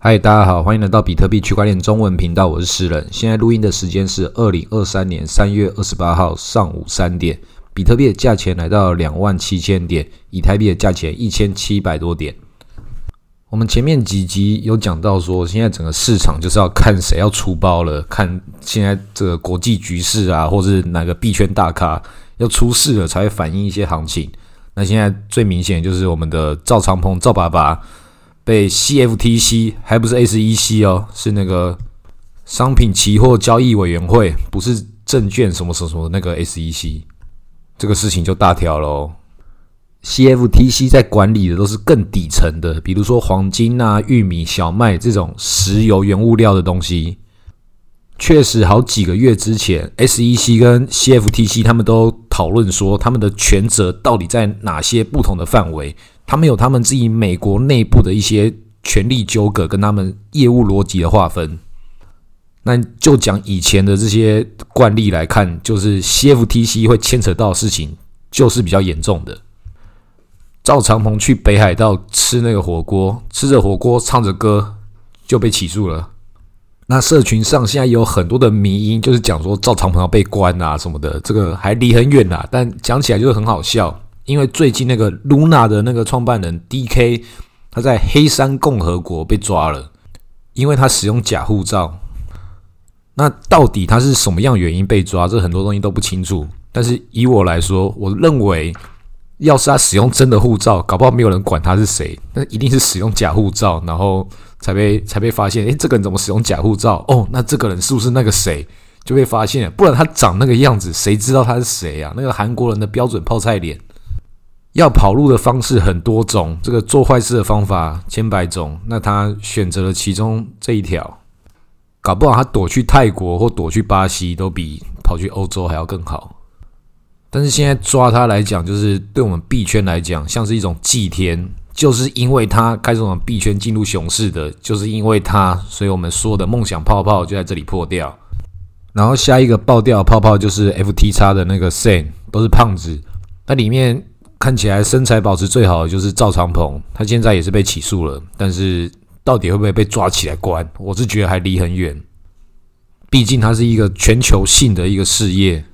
嗨，大家好，欢迎来到比特币区块链中文频道，我是诗人。现在录音的时间是二零二三年三月二十八号上午三点，比特币的价钱来到两万七千点，以太币的价钱一千七百多点。我们前面几集有讲到说，现在整个市场就是要看谁要出包了，看现在这个国际局势啊，或是哪个币圈大咖要出事了，才会反映一些行情。那现在最明显就是我们的赵长鹏赵爸爸。被 CFTC 还不是 SEC 哦，是那个商品期货交易委员会，不是证券什么什么什么那个 SEC，这个事情就大条喽。CFTC 在管理的都是更底层的，比如说黄金啊、玉米、小麦这种石油原物料的东西。确实，好几个月之前，SEC 跟 CFTC 他们都讨论说，他们的权责到底在哪些不同的范围。他们有他们自己美国内部的一些权力纠葛，跟他们业务逻辑的划分。那就讲以前的这些惯例来看，就是 CFTC 会牵扯到事情，就是比较严重的。赵长鹏去北海道吃那个火锅，吃着火锅唱着歌就被起诉了。那社群上现在有很多的迷因，就是讲说赵长鹏要被关啊什么的，这个还离很远啊，但讲起来就是很好笑。因为最近那个 Luna 的那个创办人 DK，他在黑山共和国被抓了，因为他使用假护照。那到底他是什么样原因被抓？这很多东西都不清楚。但是以我来说，我认为，要是他使用真的护照，搞不好没有人管他是谁。那一定是使用假护照，然后才被才被发现。诶，这个人怎么使用假护照？哦，那这个人是不是那个谁就被发现？不然他长那个样子，谁知道他是谁啊？那个韩国人的标准泡菜脸。要跑路的方式很多种，这个做坏事的方法千百种。那他选择了其中这一条，搞不好他躲去泰国或躲去巴西，都比跑去欧洲还要更好。但是现在抓他来讲，就是对我们币圈来讲，像是一种祭天，就是因为他开始我们币圈进入熊市的，就是因为他，所以我们说的梦想泡泡就在这里破掉。然后下一个爆掉泡泡就是 FT 叉的那个 Sen，都是胖子，那里面。看起来身材保持最好的就是赵长鹏，他现在也是被起诉了，但是到底会不会被抓起来关，我是觉得还离很远。毕竟他是一个全球性的一个事业，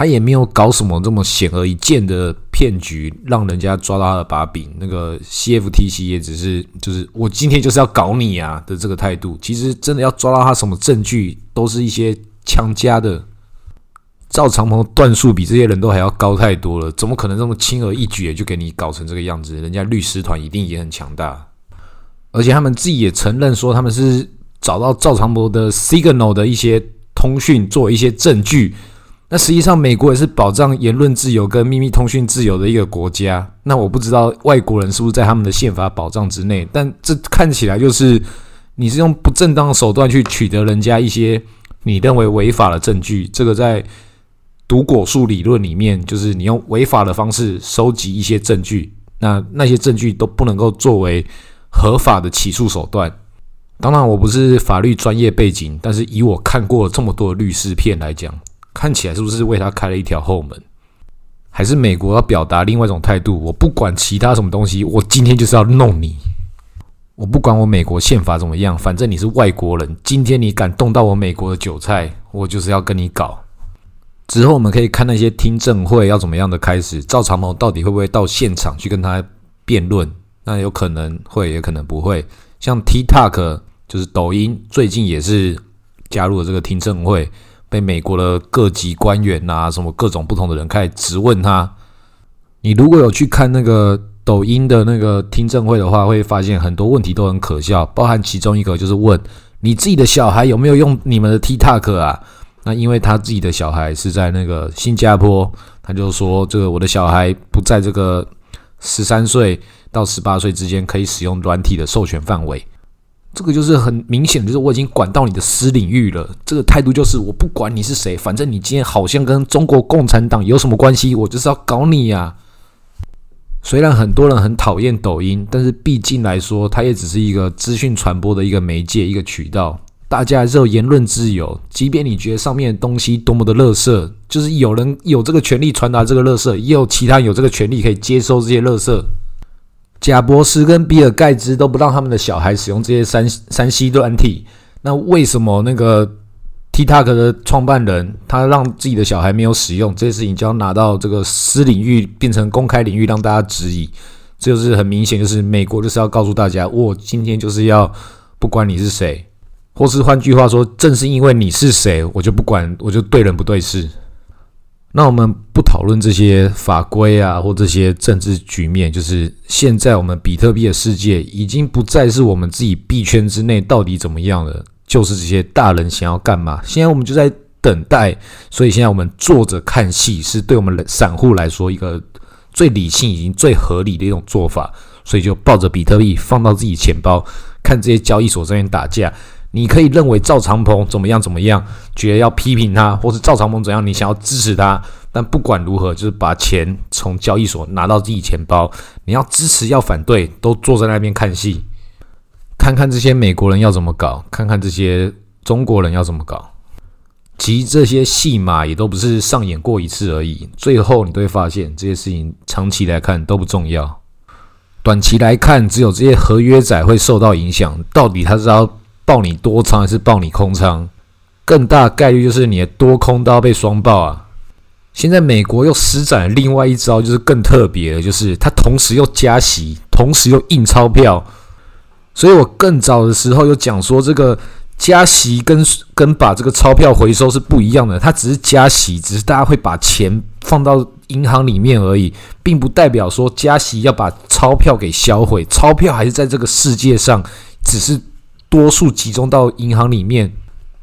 他也没有搞什么这么显而易见的骗局，让人家抓到他的把柄。那个 CFTC 也只是就是我今天就是要搞你啊的这个态度，其实真的要抓到他什么证据，都是一些强加的。赵长鹏段数比这些人都还要高太多了，怎么可能这么轻而易举就给你搞成这个样子？人家律师团一定也很强大，而且他们自己也承认说他们是找到赵长鹏的 Signal 的一些通讯做一些证据。那实际上美国也是保障言论自由跟秘密通讯自由的一个国家。那我不知道外国人是不是在他们的宪法保障之内，但这看起来就是你是用不正当手段去取得人家一些你认为违法的证据，这个在。毒果树理论里面，就是你用违法的方式收集一些证据，那那些证据都不能够作为合法的起诉手段。当然，我不是法律专业背景，但是以我看过这么多律师片来讲，看起来是不是为他开了一条后门？还是美国要表达另外一种态度？我不管其他什么东西，我今天就是要弄你。我不管我美国宪法怎么样，反正你是外国人，今天你敢动到我美国的韭菜，我就是要跟你搞。之后我们可以看那些听证会要怎么样的开始，赵长鹏到底会不会到现场去跟他辩论？那有可能会，也可能不会。像 TikTok 就是抖音，最近也是加入了这个听证会，被美国的各级官员啊，什么各种不同的人开始质问他。你如果有去看那个抖音的那个听证会的话，会发现很多问题都很可笑，包含其中一个就是问你自己的小孩有没有用你们的 TikTok 啊？那因为他自己的小孩是在那个新加坡，他就说这个我的小孩不在这个十三岁到十八岁之间可以使用软体的授权范围，这个就是很明显，就是我已经管到你的私领域了。这个态度就是我不管你是谁，反正你今天好像跟中国共产党有什么关系，我就是要搞你呀。虽然很多人很讨厌抖音，但是毕竟来说，它也只是一个资讯传播的一个媒介、一个渠道。大家还是有言论自由，即便你觉得上面的东西多么的垃圾，就是有人有这个权利传达这个垃圾，也有其他有这个权利可以接收这些垃圾。贾博士跟比尔盖茨都不让他们的小孩使用这些三三 C 软体，那为什么那个 TikTok 的创办人他让自己的小孩没有使用这些事情，就要拿到这个私领域变成公开领域让大家质疑？这就是很明显，就是美国就是要告诉大家，我今天就是要不管你是谁，或是换句话说，正是因为你是谁，我就不管，我就对人不对事。那我们不讨论这些法规啊，或这些政治局面，就是现在我们比特币的世界已经不再是我们自己币圈之内到底怎么样了，就是这些大人想要干嘛。现在我们就在等待，所以现在我们坐着看戏，是对我们散户来说一个最理性、已经最合理的一种做法。所以就抱着比特币放到自己钱包，看这些交易所这边打架。你可以认为赵长鹏怎么样怎么样，觉得要批评他，或是赵长鹏怎样，你想要支持他。但不管如何，就是把钱从交易所拿到自己钱包。你要支持要反对，都坐在那边看戏，看看这些美国人要怎么搞，看看这些中国人要怎么搞。其实这些戏码也都不是上演过一次而已。最后你都会发现，这些事情长期来看都不重要，短期来看，只有这些合约仔会受到影响。到底他是要？爆你多仓还是爆你空仓？更大概率就是你的多空都要被双爆啊！现在美国又施展了另外一招，就是更特别的，就是它同时又加息，同时又印钞票。所以我更早的时候有讲说，这个加息跟跟把这个钞票回收是不一样的。它只是加息，只是大家会把钱放到银行里面而已，并不代表说加息要把钞票给销毁。钞票还是在这个世界上，只是。多数集中到银行里面，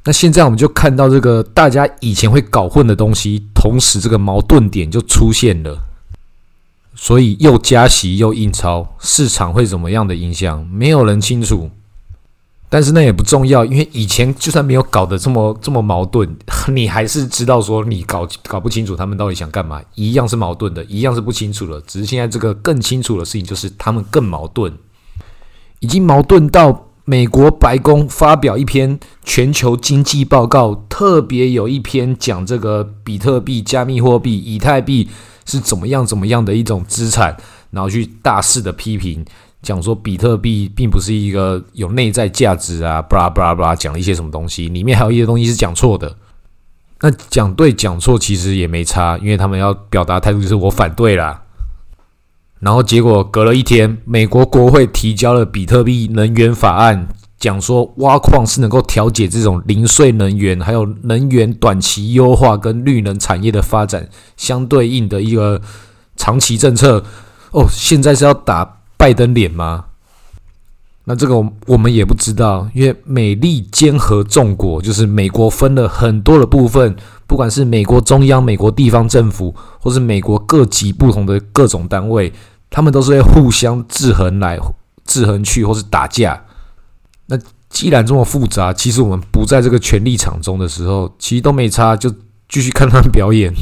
那现在我们就看到这个大家以前会搞混的东西，同时这个矛盾点就出现了。所以又加息又印钞，市场会怎么样的影响？没有人清楚。但是那也不重要，因为以前就算没有搞得这么这么矛盾，你还是知道说你搞搞不清楚他们到底想干嘛，一样是矛盾的，一样是不清楚的。只是现在这个更清楚的事情就是他们更矛盾，已经矛盾到。美国白宫发表一篇全球经济报告，特别有一篇讲这个比特币、加密货币、以太币是怎么样、怎么样的一种资产，然后去大肆的批评，讲说比特币并不是一个有内在价值啊，巴拉巴拉巴拉，讲一些什么东西，里面还有一些东西是讲错的。那讲对讲错其实也没差，因为他们要表达态度就是我反对啦。然后结果隔了一天，美国国会提交了比特币能源法案，讲说挖矿是能够调节这种零碎能源，还有能源短期优化跟绿能产业的发展相对应的一个长期政策。哦，现在是要打拜登脸吗？那这个我们也不知道，因为美利坚合众国就是美国分了很多的部分，不管是美国中央、美国地方政府，或是美国各级不同的各种单位，他们都是会互相制衡来制衡去，或是打架。那既然这么复杂，其实我们不在这个权力场中的时候，其实都没差，就继续看他们表演。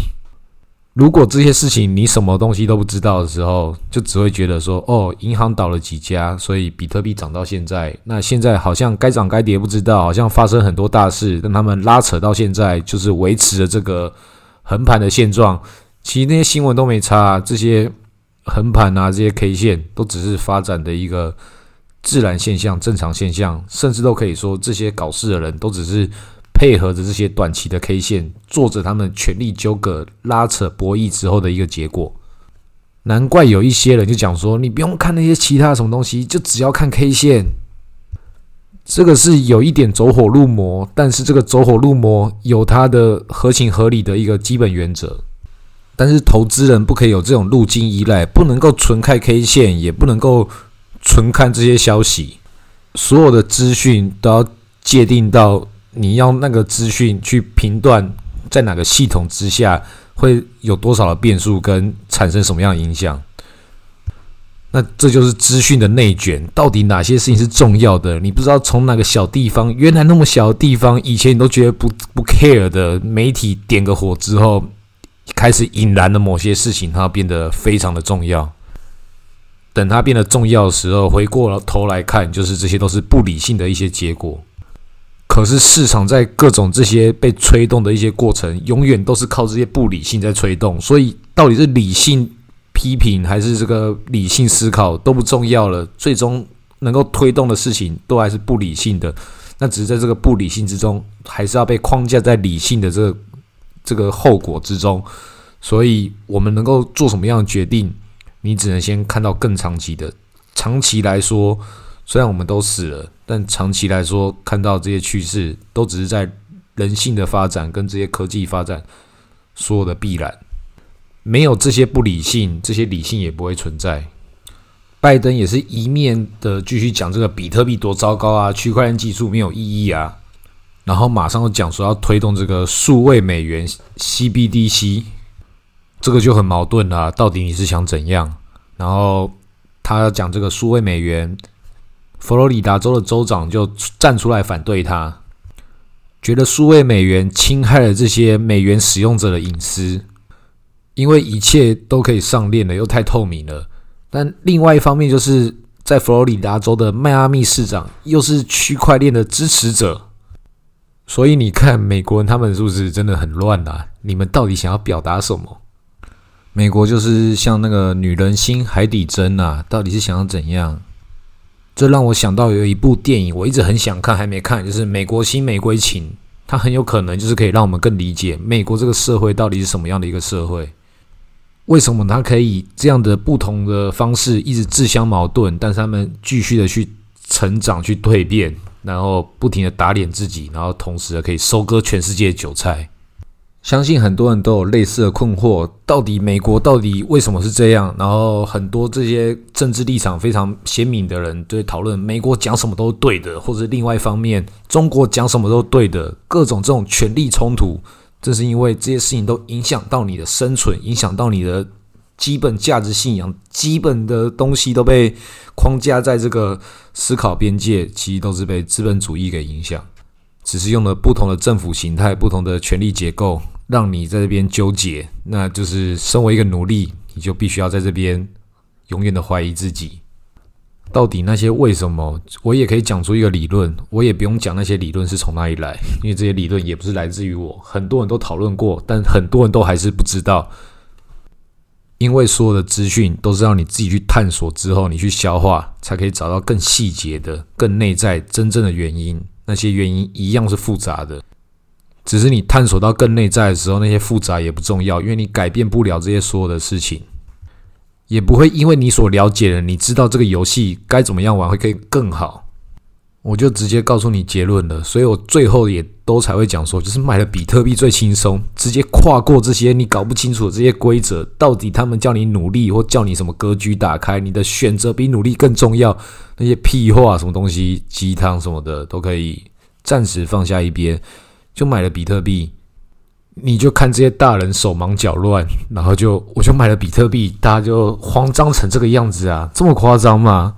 如果这些事情你什么东西都不知道的时候，就只会觉得说，哦，银行倒了几家，所以比特币涨到现在。那现在好像该涨该跌不知道，好像发生很多大事，让他们拉扯到现在，就是维持了这个横盘的现状。其实那些新闻都没差，这些横盘啊，这些 K 线都只是发展的一个自然现象、正常现象，甚至都可以说这些搞事的人都只是。配合着这些短期的 K 线，做着他们权力纠葛、拉扯博弈之后的一个结果。难怪有一些人就讲说，你不用看那些其他什么东西，就只要看 K 线。这个是有一点走火入魔，但是这个走火入魔有它的合情合理的一个基本原则。但是投资人不可以有这种路径依赖，不能够纯看 K 线，也不能够纯看这些消息。所有的资讯都要界定到。你要那个资讯去评断，在哪个系统之下会有多少的变数，跟产生什么样的影响？那这就是资讯的内卷。到底哪些事情是重要的？你不知道从哪个小地方，原来那么小的地方，以前你都觉得不不 care 的媒体点个火之后，开始引燃了某些事情，它变得非常的重要。等它变得重要的时候，回过头来看，就是这些都是不理性的一些结果。可是市场在各种这些被吹动的一些过程，永远都是靠这些不理性在吹动。所以到底是理性批评还是这个理性思考都不重要了，最终能够推动的事情都还是不理性的。那只是在这个不理性之中，还是要被框架在理性的这个这个后果之中。所以，我们能够做什么样的决定，你只能先看到更长期的。长期来说，虽然我们都死了，但长期来说，看到这些趋势，都只是在人性的发展跟这些科技发展所有的必然。没有这些不理性，这些理性也不会存在。拜登也是一面的继续讲这个比特币多糟糕啊，区块链技术没有意义啊，然后马上又讲说要推动这个数位美元 CBDC，这个就很矛盾啊，到底你是想怎样？然后他要讲这个数位美元，佛罗里达州的州长就站出来反对他，觉得数位美元侵害了这些美元使用者的隐私，因为一切都可以上链了，又太透明了。但另外一方面，就是在佛罗里达州的迈阿密市长又是区块链的支持者，所以你看美国人他们是不是真的很乱啊？你们到底想要表达什么？美国就是像那个女人心海底针啊，到底是想要怎样？这让我想到有一部电影，我一直很想看，还没看，就是《美国新玫瑰情》，它很有可能就是可以让我们更理解美国这个社会到底是什么样的一个社会。为什么他可以这样的不同的方式一直自相矛盾，但是他们继续的去成长、去蜕变，然后不停的打脸自己，然后同时可以收割全世界的韭菜？相信很多人都有类似的困惑：到底美国到底为什么是这样？然后很多这些政治立场非常鲜明的人就会讨论美国讲什么都是对的，或者另外一方面中国讲什么都是对的，各种这种权力冲突。正是因为这些事情都影响到你的生存，影响到你的基本价值信仰，基本的东西都被框架在这个思考边界，其实都是被资本主义给影响。只是用了不同的政府形态、不同的权力结构，让你在这边纠结。那就是身为一个奴隶，你就必须要在这边永远的怀疑自己。到底那些为什么？我也可以讲出一个理论，我也不用讲那些理论是从哪里来，因为这些理论也不是来自于我，很多人都讨论过，但很多人都还是不知道。因为所有的资讯都是让你自己去探索之后，你去消化，才可以找到更细节的、更内在真正的原因。那些原因一样是复杂的，只是你探索到更内在的时候，那些复杂也不重要，因为你改变不了这些所有的事情。也不会因为你所了解的，你知道这个游戏该怎么样玩会可以更好，我就直接告诉你结论了。所以我最后也都才会讲说，就是买了比特币最轻松，直接跨过这些你搞不清楚的这些规则，到底他们叫你努力或叫你什么格局打开，你的选择比努力更重要，那些屁话什么东西鸡汤什么的都可以暂时放下一边，就买了比特币。你就看这些大人手忙脚乱，然后就我就买了比特币，大家就慌张成这个样子啊，这么夸张吗？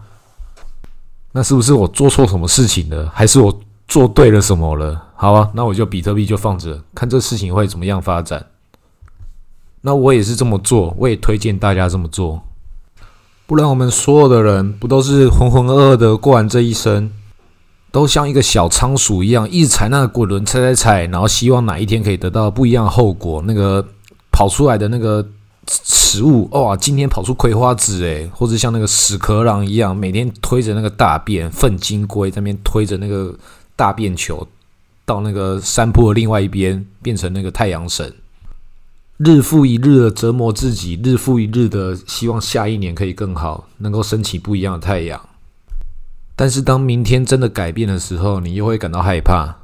那是不是我做错什么事情了，还是我做对了什么了？好啊，那我就比特币就放着，看这事情会怎么样发展。那我也是这么做，我也推荐大家这么做，不然我们所有的人不都是浑浑噩噩的过完这一生？都像一个小仓鼠一样，一直踩那个滚轮，踩踩踩，然后希望哪一天可以得到不一样的后果。那个跑出来的那个食物，哇，今天跑出葵花籽诶，或者像那个屎壳郎一样，每天推着那个大便粪金龟在那边推着那个大便球到那个山坡的另外一边，变成那个太阳神，日复一日的折磨自己，日复一日的希望下一年可以更好，能够升起不一样的太阳。但是当明天真的改变的时候，你又会感到害怕。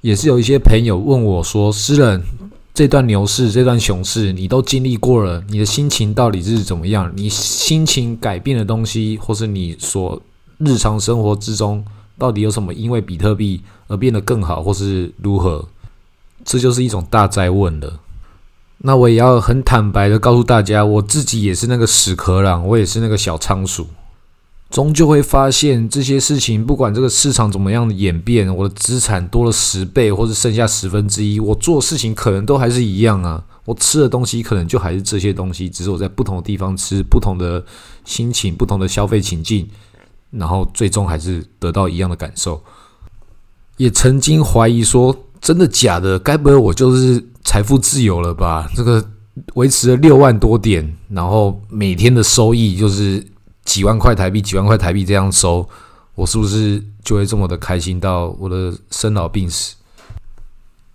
也是有一些朋友问我说：“诗人，这段牛市、这段熊市，你都经历过了，你的心情到底是怎么样？你心情改变的东西，或是你所日常生活之中，到底有什么因为比特币而变得更好，或是如何？这就是一种大灾问了。那我也要很坦白的告诉大家，我自己也是那个屎壳郎，我也是那个小仓鼠。”终究会发现这些事情，不管这个市场怎么样的演变，我的资产多了十倍，或者剩下十分之一，我做事情可能都还是一样啊。我吃的东西可能就还是这些东西，只是我在不同的地方吃，不同的心情，不同的消费情境，然后最终还是得到一样的感受。也曾经怀疑说，真的假的？该不会我就是财富自由了吧？这个维持了六万多点，然后每天的收益就是几万块台币、几万块台币这样收，我是不是就会这么的开心到我的生老病死？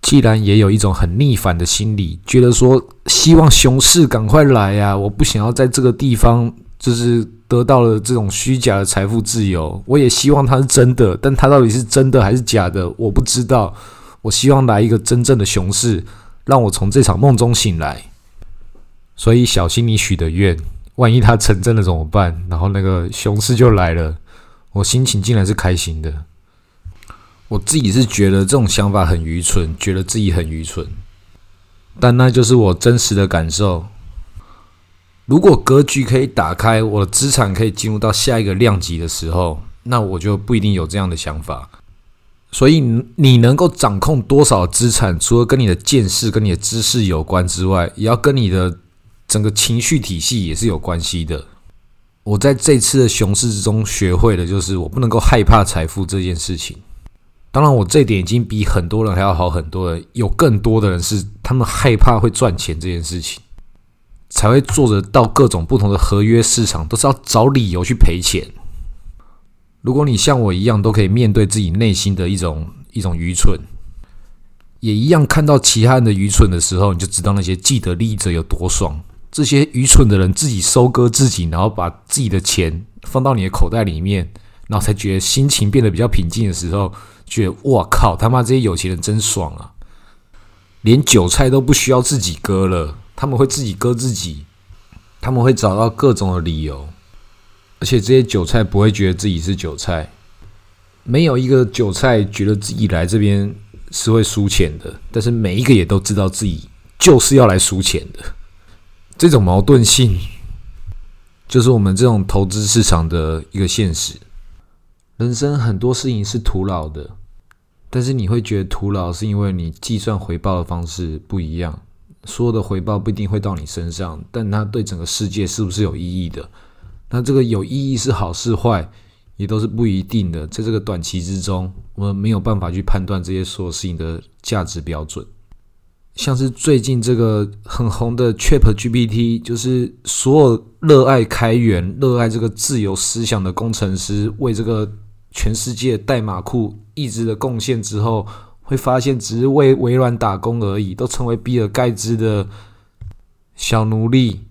既然也有一种很逆反的心理，觉得说希望熊市赶快来呀，我不想要在这个地方就是得到了这种虚假的财富自由，我也希望它是真的，但它到底是真的还是假的，我不知道。我希望来一个真正的熊市，让我从这场梦中醒来。所以小心你许的愿，万一它成真了怎么办？然后那个熊市就来了，我心情竟然是开心的。我自己是觉得这种想法很愚蠢，觉得自己很愚蠢，但那就是我真实的感受。如果格局可以打开，我的资产可以进入到下一个量级的时候，那我就不一定有这样的想法。所以你能够掌控多少资产，除了跟你的见识、跟你的知识有关之外，也要跟你的。整个情绪体系也是有关系的。我在这次的熊市之中学会的就是，我不能够害怕财富这件事情。当然，我这点已经比很多人还要好很多了。有更多的人是他们害怕会赚钱这件事情，才会做着到各种不同的合约市场，都是要找理由去赔钱。如果你像我一样，都可以面对自己内心的一种一种愚蠢。也一样看到其他人的愚蠢的时候，你就知道那些既得利益者有多爽。这些愚蠢的人自己收割自己，然后把自己的钱放到你的口袋里面，然后才觉得心情变得比较平静的时候，觉得哇靠，他妈这些有钱人真爽啊！连韭菜都不需要自己割了，他们会自己割自己，他们会找到各种的理由，而且这些韭菜不会觉得自己是韭菜，没有一个韭菜觉得自己来这边是会输钱的，但是每一个也都知道自己就是要来输钱的。这种矛盾性，就是我们这种投资市场的一个现实。人生很多事情是徒劳的，但是你会觉得徒劳，是因为你计算回报的方式不一样。所有的回报不一定会到你身上，但它对整个世界是不是有意义的？那这个有意义是好是坏，也都是不一定的。在这个短期之中，我们没有办法去判断这些所有事情的价值标准。像是最近这个很红的 Chat GPT，就是所有热爱开源、热爱这个自由思想的工程师，为这个全世界代码库一直的贡献之后，会发现只是为微软打工而已，都成为比尔盖茨的小奴隶。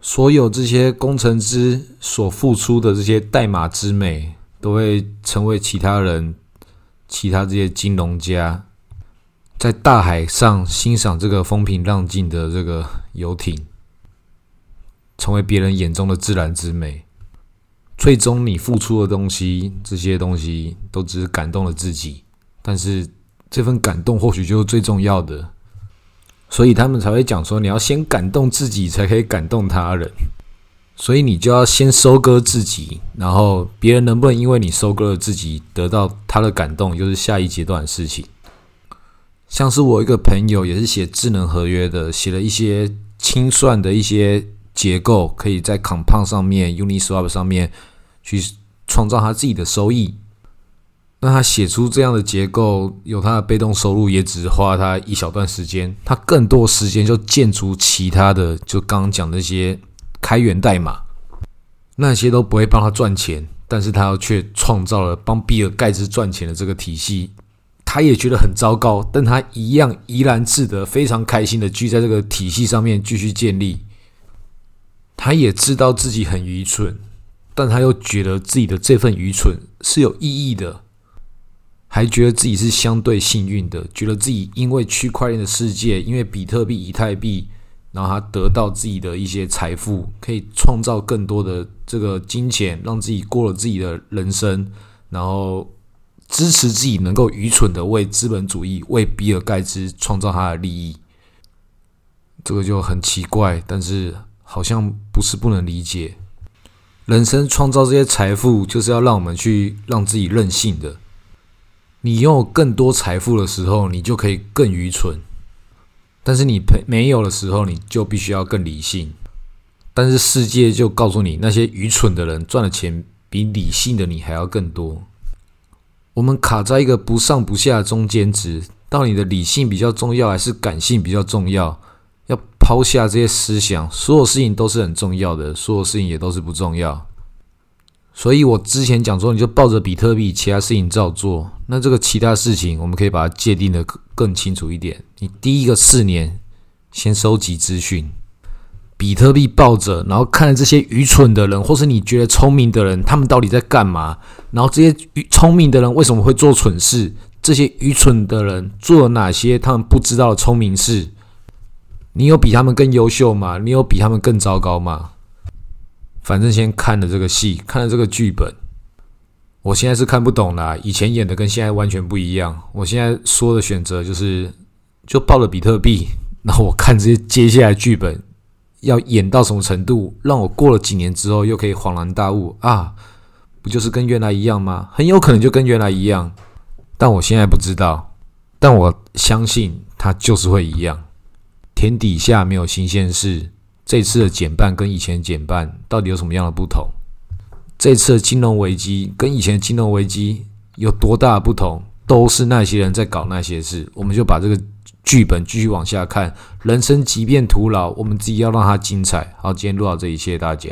所有这些工程师所付出的这些代码之美，都会成为其他人、其他这些金融家。在大海上欣赏这个风平浪静的这个游艇，成为别人眼中的自然之美。最终，你付出的东西，这些东西都只是感动了自己，但是这份感动或许就是最重要的。所以他们才会讲说，你要先感动自己，才可以感动他人。所以你就要先收割自己，然后别人能不能因为你收割了自己，得到他的感动，又是下一阶段的事情。像是我一个朋友也是写智能合约的，写了一些清算的一些结构，可以在 Compound 上面、Uniswap 上面去创造他自己的收益。那他写出这样的结构，有他的被动收入，也只花他一小段时间。他更多时间就建筑其他的，就刚刚讲那些开源代码，那些都不会帮他赚钱，但是他却创造了帮比尔盖茨赚钱的这个体系。他也觉得很糟糕，但他一样怡然自得，非常开心的聚在这个体系上面继续建立。他也知道自己很愚蠢，但他又觉得自己的这份愚蠢是有意义的，还觉得自己是相对幸运的，觉得自己因为区块链的世界，因为比特币、以太币，然后他得到自己的一些财富，可以创造更多的这个金钱，让自己过了自己的人生，然后。支持自己能够愚蠢的为资本主义、为比尔盖茨创造他的利益，这个就很奇怪，但是好像不是不能理解。人生创造这些财富，就是要让我们去让自己任性的。你拥有更多财富的时候，你就可以更愚蠢；但是你没没有的时候，你就必须要更理性。但是世界就告诉你，那些愚蠢的人赚的钱比理性的你还要更多。我们卡在一个不上不下中间值，到底的理性比较重要还是感性比较重要？要抛下这些思想，所有事情都是很重要的，所有事情也都是不重要。所以我之前讲说，你就抱着比特币，其他事情照做。那这个其他事情，我们可以把它界定的更清楚一点。你第一个四年先收集资讯，比特币抱着，然后看这些愚蠢的人，或是你觉得聪明的人，他们到底在干嘛？然后这些愚聪明的人为什么会做蠢事？这些愚蠢的人做了哪些他们不知道的聪明事？你有比他们更优秀吗？你有比他们更糟糕吗？反正先看了这个戏，看了这个剧本，我现在是看不懂啦。以前演的跟现在完全不一样。我现在说的选择就是，就报了比特币，然后我看这些接下来剧本要演到什么程度，让我过了几年之后又可以恍然大悟啊，不就是跟原来一样吗？很有可能就跟原来一样，但我现在不知道，但我相信它就是会一样。天底下没有新鲜事。这次的减半跟以前减半到底有什么样的不同？这次的金融危机跟以前金融危机有多大的不同？都是那些人在搞那些事。我们就把这个剧本继续往下看。人生即便徒劳，我们自己要让它精彩。好，今天录到这里，谢谢大家。